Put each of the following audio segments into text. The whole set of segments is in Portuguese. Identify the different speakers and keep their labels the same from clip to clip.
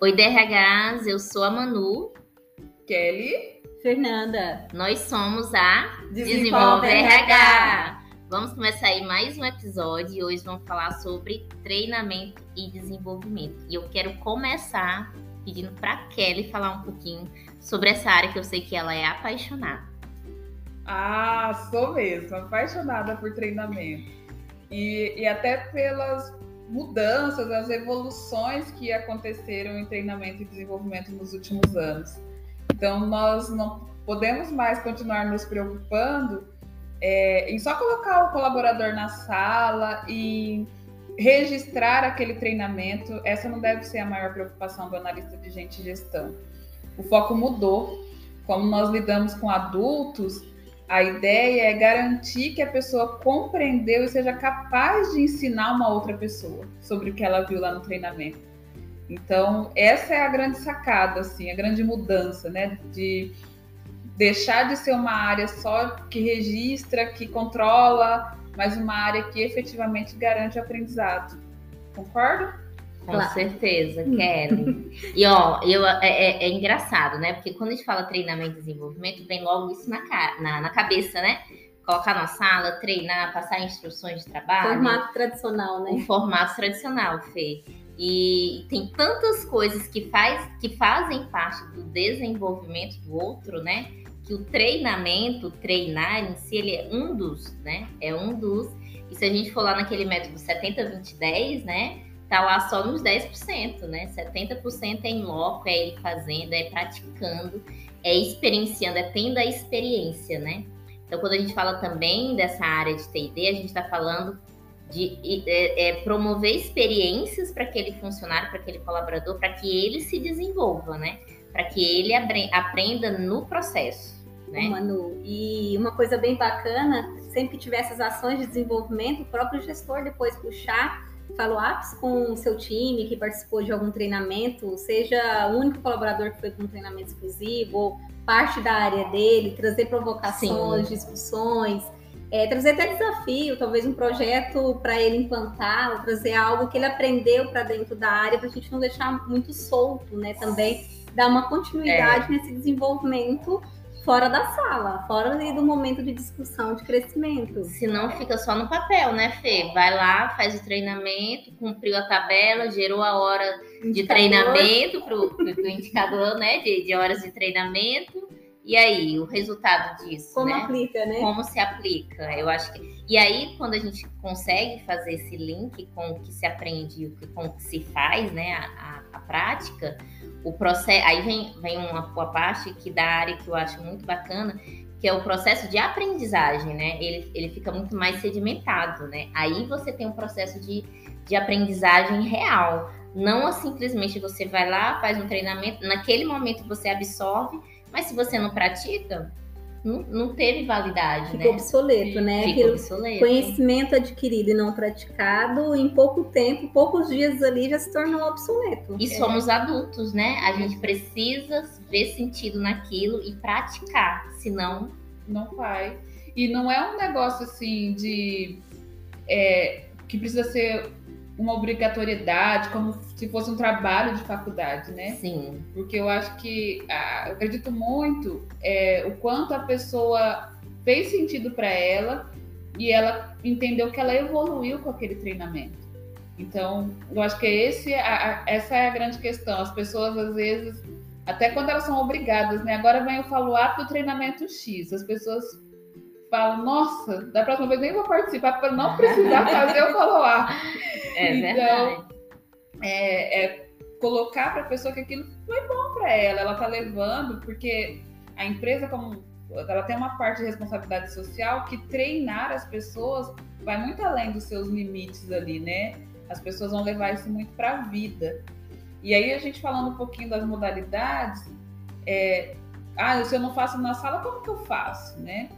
Speaker 1: Oi, DRHs, eu sou a Manu.
Speaker 2: Kelly.
Speaker 3: Fernanda.
Speaker 1: Nós somos a
Speaker 2: Desenvolve,
Speaker 1: Desenvolve
Speaker 2: RH.
Speaker 1: RH. Vamos começar aí mais um episódio e hoje vamos falar sobre treinamento e desenvolvimento. E eu quero começar pedindo para Kelly falar um pouquinho sobre essa área que eu sei que ela é apaixonada.
Speaker 2: Ah, sou mesmo, apaixonada por treinamento. E, e até pelas mudanças, as evoluções que aconteceram em treinamento e desenvolvimento nos últimos anos. Então, nós não podemos mais continuar nos preocupando é, em só colocar o colaborador na sala e registrar aquele treinamento. Essa não deve ser a maior preocupação do analista de gente e gestão. O foco mudou. Como nós lidamos com adultos, a ideia é garantir que a pessoa compreendeu e seja capaz de ensinar uma outra pessoa sobre o que ela viu lá no treinamento. Então, essa é a grande sacada, assim, a grande mudança, né? De deixar de ser uma área só que registra, que controla, mas uma área que efetivamente garante o aprendizado. Concordo?
Speaker 1: Com
Speaker 3: Claro.
Speaker 1: certeza, Kelly. e ó, eu, é, é- é engraçado, né? Porque quando a gente fala treinamento e desenvolvimento, vem logo isso na, na, na cabeça, né? Colocar na sala, treinar, passar instruções de trabalho.
Speaker 3: Formato tradicional,
Speaker 1: o
Speaker 3: né?
Speaker 1: formato tradicional, Fê. E tem tantas coisas que, faz, que fazem parte do desenvolvimento do outro, né? Que o treinamento, treinar em si, ele é um dos, né? É um dos. E se a gente for lá naquele método 70, 20, 10, né? Tá lá só nos 10%, né? 70% é em loco, é ele fazendo, é praticando, é experienciando, é tendo a experiência, né? Então, quando a gente fala também dessa área de TD, a gente está falando de é, é, promover experiências para aquele funcionário, para aquele colaborador, para que ele se desenvolva, né? Para que ele apre- aprenda no processo, né?
Speaker 3: Manu. E uma coisa bem bacana, sempre que tiver essas ações de desenvolvimento, o próprio gestor depois puxar follow-ups com o seu time que participou de algum treinamento, seja o único colaborador que foi para um treinamento exclusivo, ou parte da área dele, trazer provocações,
Speaker 1: Sim.
Speaker 3: discussões, é, trazer até desafio, talvez um projeto para ele implantar, ou trazer algo que ele aprendeu para dentro da área, para a gente não deixar muito solto, né? Também dar uma continuidade nesse desenvolvimento fora da sala, fora do momento de discussão, de crescimento.
Speaker 1: Senão fica só no papel, né, Fê? Vai lá, faz o treinamento, cumpriu a tabela, gerou a hora de
Speaker 3: Indicador.
Speaker 1: treinamento pro, pro, pro indicador, né? De, de horas de treinamento. E aí, o resultado disso,
Speaker 3: Como
Speaker 1: né?
Speaker 3: aplica, né?
Speaker 1: como se aplica. Eu acho que. E aí, quando a gente consegue fazer esse link com o que se aprende e o que- com o que se faz, né? A, a- a prática, o processo. Aí vem, vem uma, uma parte que da área que eu acho muito bacana, que é o processo de aprendizagem, né? Ele, ele fica muito mais sedimentado, né? Aí você tem um processo de, de aprendizagem real. Não simplesmente você vai lá, faz um treinamento, naquele momento você absorve, mas se você não pratica, não, não teve validade,
Speaker 3: Ficou
Speaker 1: né?
Speaker 3: obsoleto, né?
Speaker 1: Fica
Speaker 3: Aquilo-
Speaker 1: obsoleto.
Speaker 3: Conhecimento adquirido e não praticado, em pouco tempo, poucos dias ali já se tornou obsoleto.
Speaker 1: E somos adultos, né? A gente precisa ver sentido naquilo e praticar, senão
Speaker 2: Não vai. E não é um negócio assim de é, que precisa ser uma obrigatoriedade, como se fosse um trabalho de faculdade, né?
Speaker 1: sim.
Speaker 2: Porque eu acho que ah, eu acredito muito é, o quanto a pessoa fez sentido para ela e ela entendeu que ela evoluiu com aquele treinamento. Então, eu acho que esse, a- a- essa é a grande questão. As pessoas, às vezes, até quando elas são obrigadas, né? Agora vem o follow-up do treinamento X. As pessoas falam, nossa, da próxima vez nem vou participar para não precisar fazer o follow-up.
Speaker 1: É
Speaker 2: Então,
Speaker 1: verdade.
Speaker 2: é, é colocar para a pessoa que aquilo foi bom para ela, ela tá levando, porque a empresa como ela tem uma parte de responsabilidade social que treinar as pessoas vai muito além dos seus limites ali, né? As pessoas vão levar isso muito para a vida. E aí a gente falando um pouquinho das modalidades, é, ah, se eu não faço na sala, como que eu faço, né?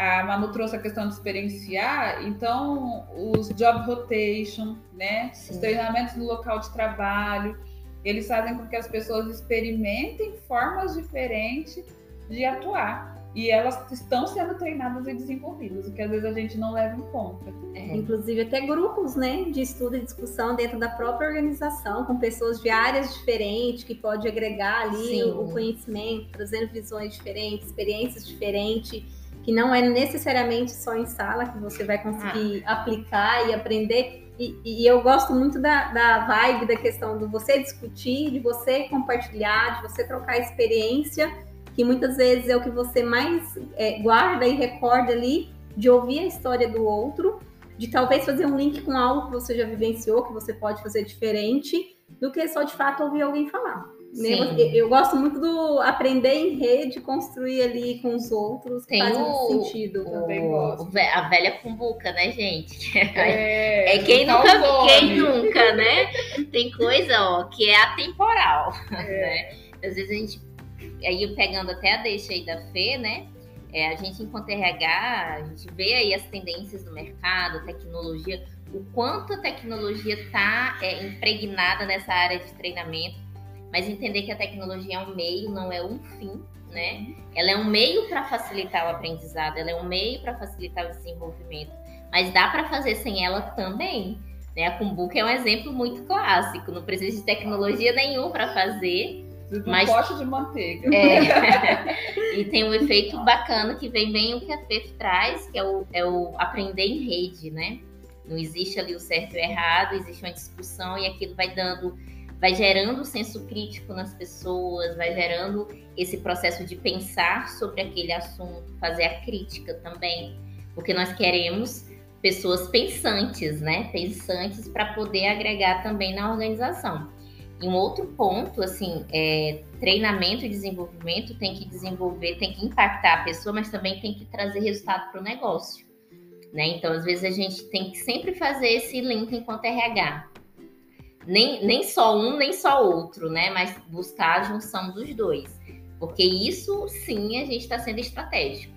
Speaker 2: A Manu trouxe a questão de experienciar, então os job rotation, né?
Speaker 1: Sim.
Speaker 2: Os treinamentos no local de trabalho, eles fazem com que as pessoas experimentem formas diferentes de atuar. e elas estão sendo treinadas e desenvolvidas, o que às vezes a gente não leva em conta.
Speaker 3: É. Inclusive até grupos né, de estudo e discussão dentro da própria organização, com pessoas de áreas diferentes, que pode agregar ali Sim. o conhecimento, trazendo visões diferentes, experiências diferentes, que não é necessariamente só em sala que você vai conseguir ah. aplicar e aprender. E, e, eu gosto muito da, da vibe da questão de você discutir, de você compartilhar, de você trocar experiência que muitas vezes é o que você mais é, guarda e recorda ali, de ouvir a história do outro, de talvez fazer um link com algo que você já vivenciou, que você pode fazer diferente, do que só de fato ouvir alguém falar. Né? Eu, gosto muito do aprender em rede, construir ali com os outros,
Speaker 1: Tem faz o, sentido. O, o, a velha cumbuca, né, gente? É, é quem, nunca, quem nunca, né? Tem coisa, ó, que é atemporal. É. Né? Às vezes a gente aí pegando até a deixa aí da Fê, né? É, a gente, enquanto RH, a gente vê aí as tendências do mercado, tecnologia, o quanto a tecnologia está é, impregnada nessa área de treinamento, mas entender que a tecnologia é um meio, não é um fim, né? Ela é um meio para facilitar o aprendizado, ela é um meio para facilitar o desenvolvimento, mas dá para fazer sem ela também. Né? A Kumbuka é um exemplo muito clássico, não precisa de tecnologia nenhum para fazer,
Speaker 2: um Mas, pote de manteiga.
Speaker 1: É, e tem um efeito bacana que vem bem o que a FEF traz, que é o, é o aprender em rede, né? Não existe ali o certo e o errado, existe uma discussão e aquilo vai dando, vai gerando senso crítico nas pessoas, vai gerando esse processo de pensar sobre aquele assunto, fazer a crítica também, porque nós queremos pessoas pensantes, né? Pensantes para poder agregar também na organização. E um outro ponto, assim, é, treinamento e desenvolvimento tem que desenvolver, tem que impactar a pessoa, mas também tem que trazer resultado para o negócio. Né? Então, às vezes, a gente tem que sempre fazer esse link enquanto RH. Nem, nem só um, nem só outro, né? Mas buscar a junção dos dois. Porque isso, sim, a gente está sendo estratégico.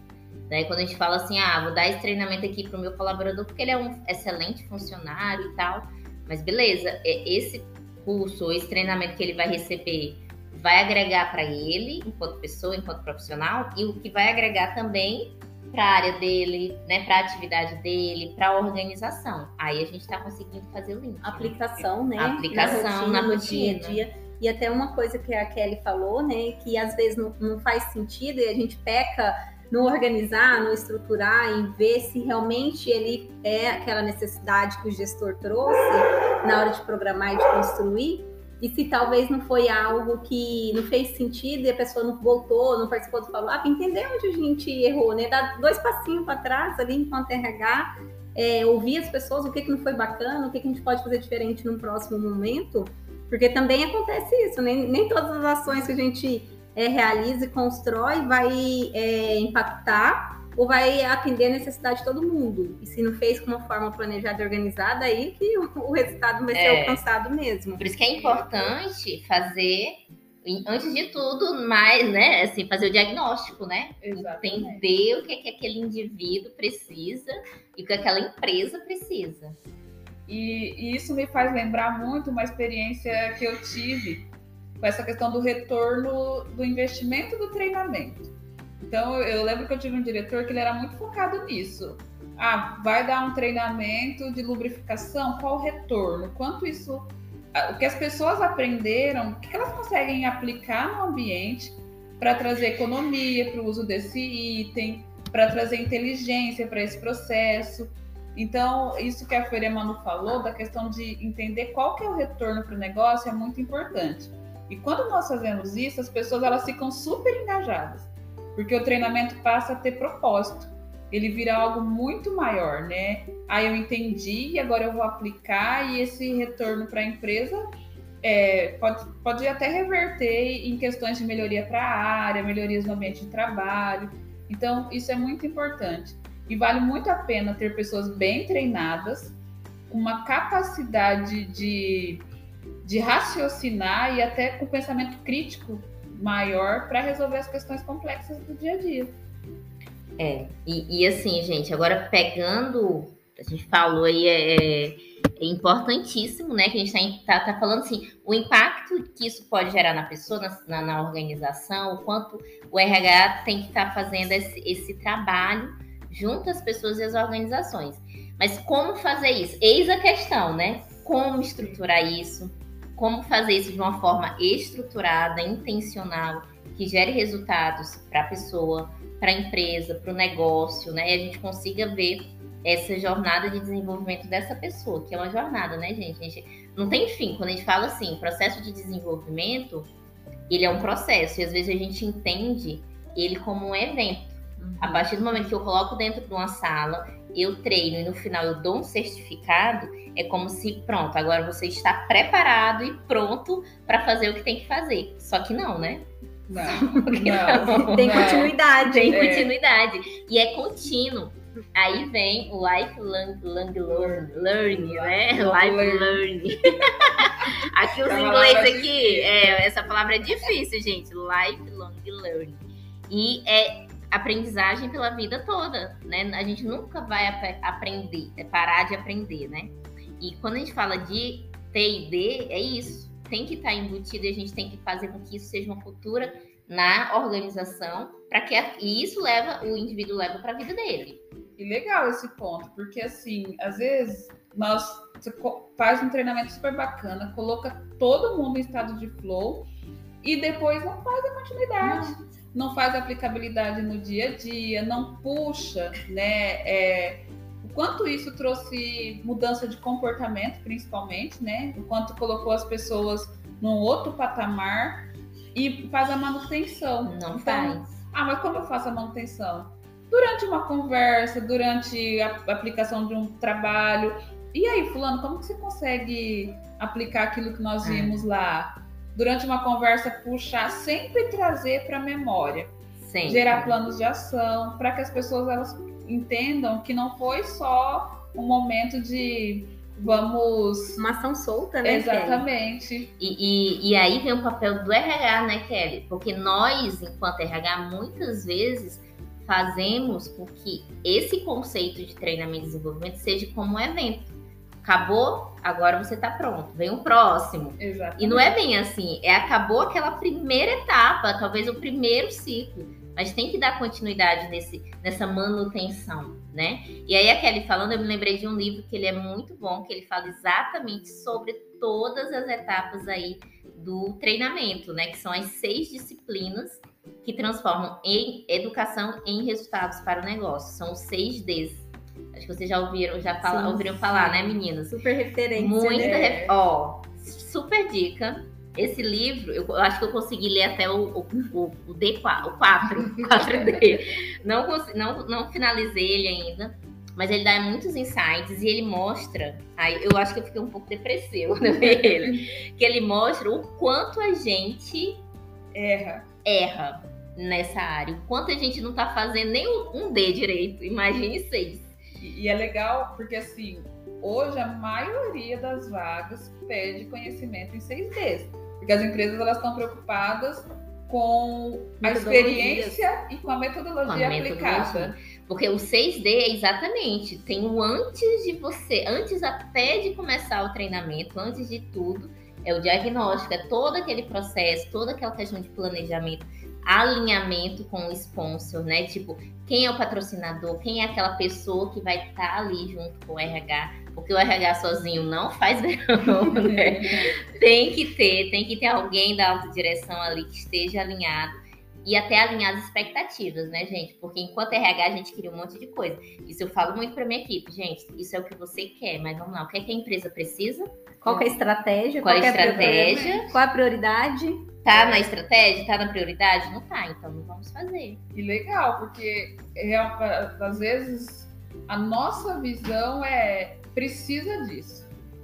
Speaker 1: Né? Quando a gente fala assim, ah, vou dar esse treinamento aqui para o meu colaborador porque ele é um excelente funcionário e tal. Mas beleza, é, esse curso ou esse treinamento que ele vai receber vai agregar para ele, enquanto pessoa, enquanto profissional, e o que vai agregar também para a área dele, né, para a atividade dele, para a organização. Aí a gente está conseguindo fazer o link.
Speaker 3: Aplicação, né?
Speaker 1: Aplicação na rotina, na rotina. dia a dia.
Speaker 3: E até uma coisa que a Kelly falou, né, que às vezes não, não faz sentido e a gente peca no organizar, no estruturar, em ver se realmente ele é aquela necessidade que o gestor trouxe na hora de programar e de construir, e se talvez não foi algo que não fez sentido e a pessoa não voltou, não participou do follow-up, entender onde a gente errou, né? Dar dois passinhos para trás ali enquanto RH, é, ouvir as pessoas, o que, que não foi bacana, o que, que a gente pode fazer diferente no próximo momento, porque também acontece isso, né? Nem todas as ações que a gente é, realiza e constrói vai é, impactar ou vai atender a necessidade de todo mundo. E se não fez com uma forma planejada e organizada, aí que o, resultado vai ser é. alcançado mesmo.
Speaker 1: Por isso que é importante fazer, antes de tudo, mais, né? Assim, fazer o diagnóstico, né? Exatamente. Entender o que, é que aquele indivíduo precisa e o que aquela empresa precisa.
Speaker 2: E, e isso me faz lembrar muito uma experiência que eu tive com essa questão do retorno do investimento do treinamento. Então, eu lembro que eu tive um diretor que ele era muito focado nisso. Ah, vai dar um treinamento de lubrificação, qual o retorno? Quanto isso. O que as pessoas aprenderam, o que elas conseguem aplicar no ambiente para trazer economia para o uso desse item, para trazer inteligência para esse processo. Então, isso que a Feira Manu falou, da questão de entender qual que é o retorno para o negócio, é muito importante. E quando nós fazemos isso, as pessoas elas ficam super engajadas, porque o treinamento passa a ter propósito. Ele vira algo muito maior, né? Aí eu entendi e agora eu vou aplicar e esse retorno para a empresa é, pode, pode até reverter em questões de melhoria para a área, melhorias no ambiente de trabalho. Então, isso é muito importante. E vale muito a pena ter pessoas bem treinadas, uma capacidade de de raciocinar e até com pensamento crítico maior para resolver as questões complexas do dia a dia.
Speaker 1: É, e, e, assim, gente, agora pegando, a gente falou aí, é, é é importantíssimo, né? Que a gente está tá, tá falando assim, o impacto que isso pode gerar na pessoa, na, na, organização, o quanto o RH tem que estar tá fazendo esse, esse trabalho junto às pessoas e às organizações. Mas como fazer isso? Eis a questão, né? Como estruturar isso? Como fazer isso de uma forma estruturada, intencional, que gere resultados para a pessoa, para a empresa, para o negócio, né? E a gente consiga ver essa jornada de desenvolvimento dessa pessoa, que é uma jornada, né, gente? A gente não tem fim. Quando a gente fala assim, processo de desenvolvimento, ele é um processo, e às vezes a gente entende ele como um evento. Uhum. A partir do momento que eu coloco dentro de uma sala, eu treino e no final eu dou um certificado, é como se, pronto, agora você está preparado e pronto para fazer o que tem que fazer. Só que não, né?
Speaker 2: Não, não,
Speaker 3: tem continuidade.
Speaker 1: Tem é. continuidade. E é contínuo. Aí vem o lifelong long learn, learn, né? Life learn. aqui os inglês aqui, é, essa palavra é difícil, gente. Lifelong learn. E é aprendizagem pela vida toda, né? A gente nunca vai ap aprender, é parar de aprender, né? E quando a gente fala de T&D, é isso. Tem que estar tá embutido e a gente tem que fazer com que isso seja uma cultura na organização, para que e isso leva o indivíduo leva para a vida dele.
Speaker 2: E legal esse ponto, porque assim, às vezes nós você faz um treinamento super bacana, coloca todo mundo em estado de flow e depois não faz a continuidade, não, não faz aplicabilidade no dia a dia, não puxa, né? É, o quanto isso trouxe mudança de comportamento, principalmente, né? O quanto colocou as pessoas num outro patamar e faz a manutenção.
Speaker 1: Não então, faz.
Speaker 2: Ah, mas como eu faço a manutenção? durante uma conversa, durante a aplicação de um trabalho. E aí, fulano, como que você consegue aplicar aquilo que nós é. vimos lá? Durante uma conversa, puxar, sempre trazer para a memória. Sempre. Gerar planos de ação, para que as pessoas elas entendam que não foi só um momento de vamos.
Speaker 3: Uma ação solta, né?
Speaker 2: Exatamente.
Speaker 1: E, e, e, aí vem o papel do RH, né, Kelly? Porque nós, enquanto RH, muitas vezes fazemos com que esse conceito de treinamento e desenvolvimento seja como um evento. Acabou, agora você está pronto, vem o próximo.
Speaker 2: Exatamente.
Speaker 1: E não é bem assim, é acabou aquela primeira etapa, talvez o primeiro ciclo, mas tem que dar continuidade nesse, nessa manutenção, né? E aí a Kelly falando, eu me lembrei de um livro que ele é muito bom, que ele fala exatamente sobre todas as etapas aí do treinamento, né? Que são as seis disciplinas que transformam em educação em resultados para o negócio. São os seis Ds. Acho que vocês já ouviram, já fala, sim, ouviram sim. falar, né, meninas?
Speaker 3: Super referência.
Speaker 1: Muita né? Ó, super dica. Esse livro, eu, eu acho que eu consegui ler até o, o, o, o D4, o 4, 4D. não, não, não finalizei ele ainda, mas ele dá muitos insights e ele mostra. Aí eu acho que eu fiquei um pouco depressiva quando eu vi ele. que ele mostra o quanto a gente
Speaker 2: erra
Speaker 1: erra nessa área. O quanto a gente não está fazendo nem um D direito, imagine seis.
Speaker 2: E, é legal porque assim, hoje a maioria das vagas pede conhecimento em 6Ds. Porque as empresas elas estão preocupadas com a experiência e com a metodologia, com a aplicada.
Speaker 1: Porque o 6D é exatamente, tem o antes de você, antes até de começar o treinamento, antes de tudo, é o diagnóstico, é todo aquele processo, toda aquela questão de planejamento, alinhamento com o sponsor, né? Tipo, quem é o patrocinador, quem é aquela pessoa que vai estar tá ali junto com o RH, porque o RH sozinho não faz verão, né? tem que ter, tem que ter alguém da alta direção ali que esteja alinhado e até alinhar as expectativas, né, gente? Porque enquanto RH a gente cria um monte de coisa. Isso eu falo muito para minha equipe, gente. Isso é o que você quer, mas vamos lá, o que, é que a empresa precisa?
Speaker 3: Qual é a estratégia?
Speaker 1: Qual,
Speaker 3: qual
Speaker 1: é a estratégia?
Speaker 3: Qual a prioridade?
Speaker 1: Tá na estratégia? Tá na prioridade? Não tá, então não vamos fazer.
Speaker 2: E legal, porque é, às vezes a nossa visão é precisa disso.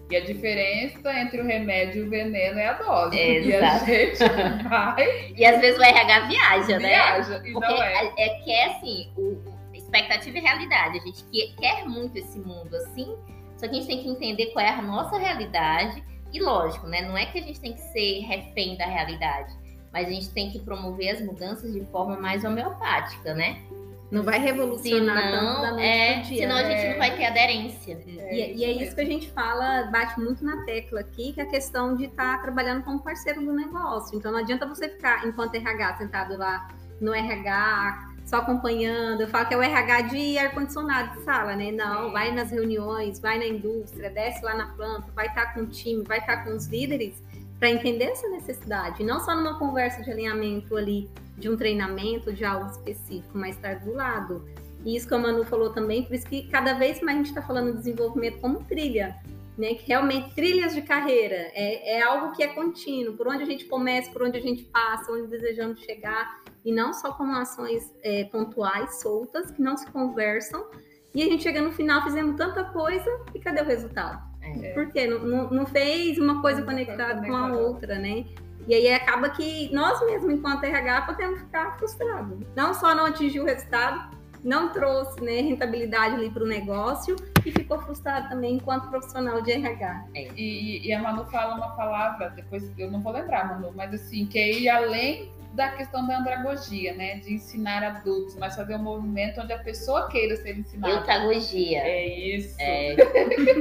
Speaker 2: E a diferença entre o remédio e o veneno é a dose.
Speaker 1: Exato.
Speaker 2: E a gente vai.
Speaker 1: e às vezes o RH viaja,
Speaker 2: né? Viaja,
Speaker 1: e Porque não é. é que é assim, o, expectativa e realidade. A gente quer muito esse mundo assim, só que a gente tem que entender qual é a nossa realidade. E lógico, né? Não é que a gente tem que ser refém da realidade, mas a gente tem que promover as mudanças de forma mais homeopática, né?
Speaker 3: Não vai revolucionar
Speaker 1: senão,
Speaker 3: tanto da noite
Speaker 1: é,
Speaker 3: pro dia.
Speaker 1: senão a gente
Speaker 2: É.
Speaker 1: não vai ter aderência.
Speaker 3: É, e, e é isso que a gente fala, bate muito na tecla aqui, que é a questão de estar trabalhando como parceiro do negócio. Então não adianta você ficar, enquanto RH, sentado lá no RH, só acompanhando. Eu falo que é o RH de ar-condicionado de sala, né? Não,
Speaker 2: Sim.
Speaker 3: vai nas reuniões, vai na indústria, desce lá na planta, vai estar com o time, vai estar com os líderes para entender essa necessidade. Não só numa conversa de alinhamento ali, de um treinamento, de algo específico, mas estar do lado. E isso que a Manu falou também, por isso que cada vez mais a gente está falando de desenvolvimento como trilha, né? Que realmente trilhas de carreira é, é algo que é contínuo, por onde a gente começa, por onde a gente passa, onde desejamos chegar, e não só como ações é, pontuais, soltas, que não se conversam. E a gente chega no final, fizemos tanta coisa, e cadê o resultado?
Speaker 1: É.
Speaker 3: Por quê? Não, não, fez uma coisa
Speaker 2: Não
Speaker 3: conectada com a outra, né? E aí acaba que nós mesmos, enquanto RH, podemos ficar frustrados. Não só não atingiu o resultado, não trouxe né, rentabilidade ali para o negócio e ficou frustrado também enquanto profissional de RH.
Speaker 2: E, e a Manu fala uma palavra, depois eu não vou lembrar, Manu, mas assim, que é ir além da questão da andragogia, né? De ensinar adultos, mas fazer um movimento onde a pessoa queira ser ensinada.
Speaker 1: Eutagogia.
Speaker 2: É isso.
Speaker 1: É,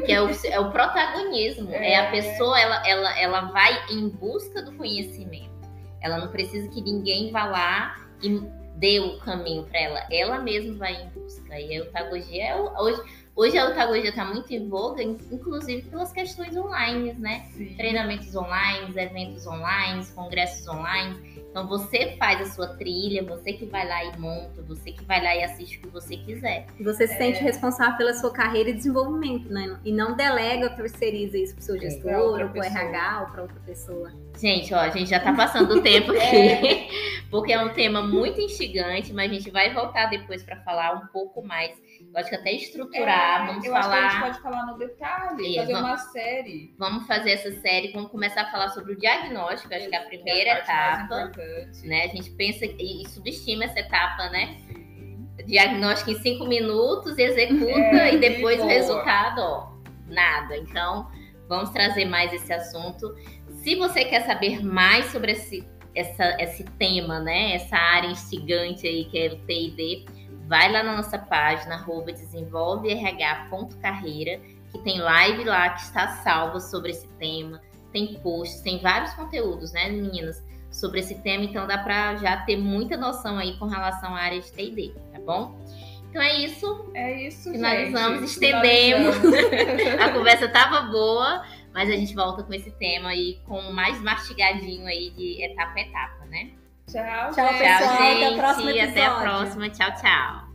Speaker 1: que é o, é o protagonismo. É. a
Speaker 2: É.
Speaker 1: pessoa, ela, ela, ela vai em busca do conhecimento. Ela não precisa que ninguém vá lá e dê o caminho para ela. Ela mesma vai em busca. E a eutagogia é hoje, hoje a eutagogia está muito em voga, in- inclusive pelas questões online, né?
Speaker 2: Sim.
Speaker 1: Treinamentos online, eventos online, congressos online. Então você faz a sua trilha, você que vai lá e monta, você que vai lá e assiste o que você quiser.
Speaker 3: E você se sente responsável pela sua carreira e desenvolvimento, né? E não delega ou terceiriza isso para o seu gestor,
Speaker 2: outra
Speaker 3: ou para o. RH, ou para outra pessoa.
Speaker 1: Gente, ó, a gente já tá passando o tempo aqui, porque é um tema muito instigante, mas a gente vai voltar depois para falar um pouco mais. Eu acho que até estruturar,
Speaker 2: É,
Speaker 1: vamos
Speaker 2: eu acho que a gente
Speaker 1: falar,
Speaker 2: pode falar no detalhe,
Speaker 1: É,
Speaker 2: fazer
Speaker 1: vamos-
Speaker 2: uma série.
Speaker 1: vamos fazer essa série, vamos começar a falar sobre o diagnóstico, acho que é a
Speaker 2: é
Speaker 1: primeira
Speaker 2: a
Speaker 1: etapa, né? A gente pensa e e subestima essa etapa, né? Diagnóstico em cinco minutos, executa
Speaker 2: É,
Speaker 1: e depois o resultado, ó, nada. Então, vamos trazer mais esse assunto. Se você quer saber mais sobre esse, essa, esse tema, né? Essa área instigante aí que é o TID, vai lá na nossa página, arroba desenvolverh.carreira, que tem live lá que está salva sobre esse tema. Tem posts, tem vários conteúdos, né, meninas? Sobre esse tema, então dá para já ter muita noção aí com relação à área de TD, tá bom? Então é isso.
Speaker 2: É isso,
Speaker 1: Finalizamos,
Speaker 2: gente.
Speaker 1: estendemos.
Speaker 2: Finalizamos.
Speaker 1: A conversa tava boa, mas a gente volta com esse tema aí com mais mastigadinho aí de etapa a etapa, né?
Speaker 2: Tchau,
Speaker 3: Tchau,
Speaker 2: gente.
Speaker 3: pessoal. Até o próximo
Speaker 1: Até a
Speaker 3: episódio.
Speaker 1: próxima. Tchau, tchau.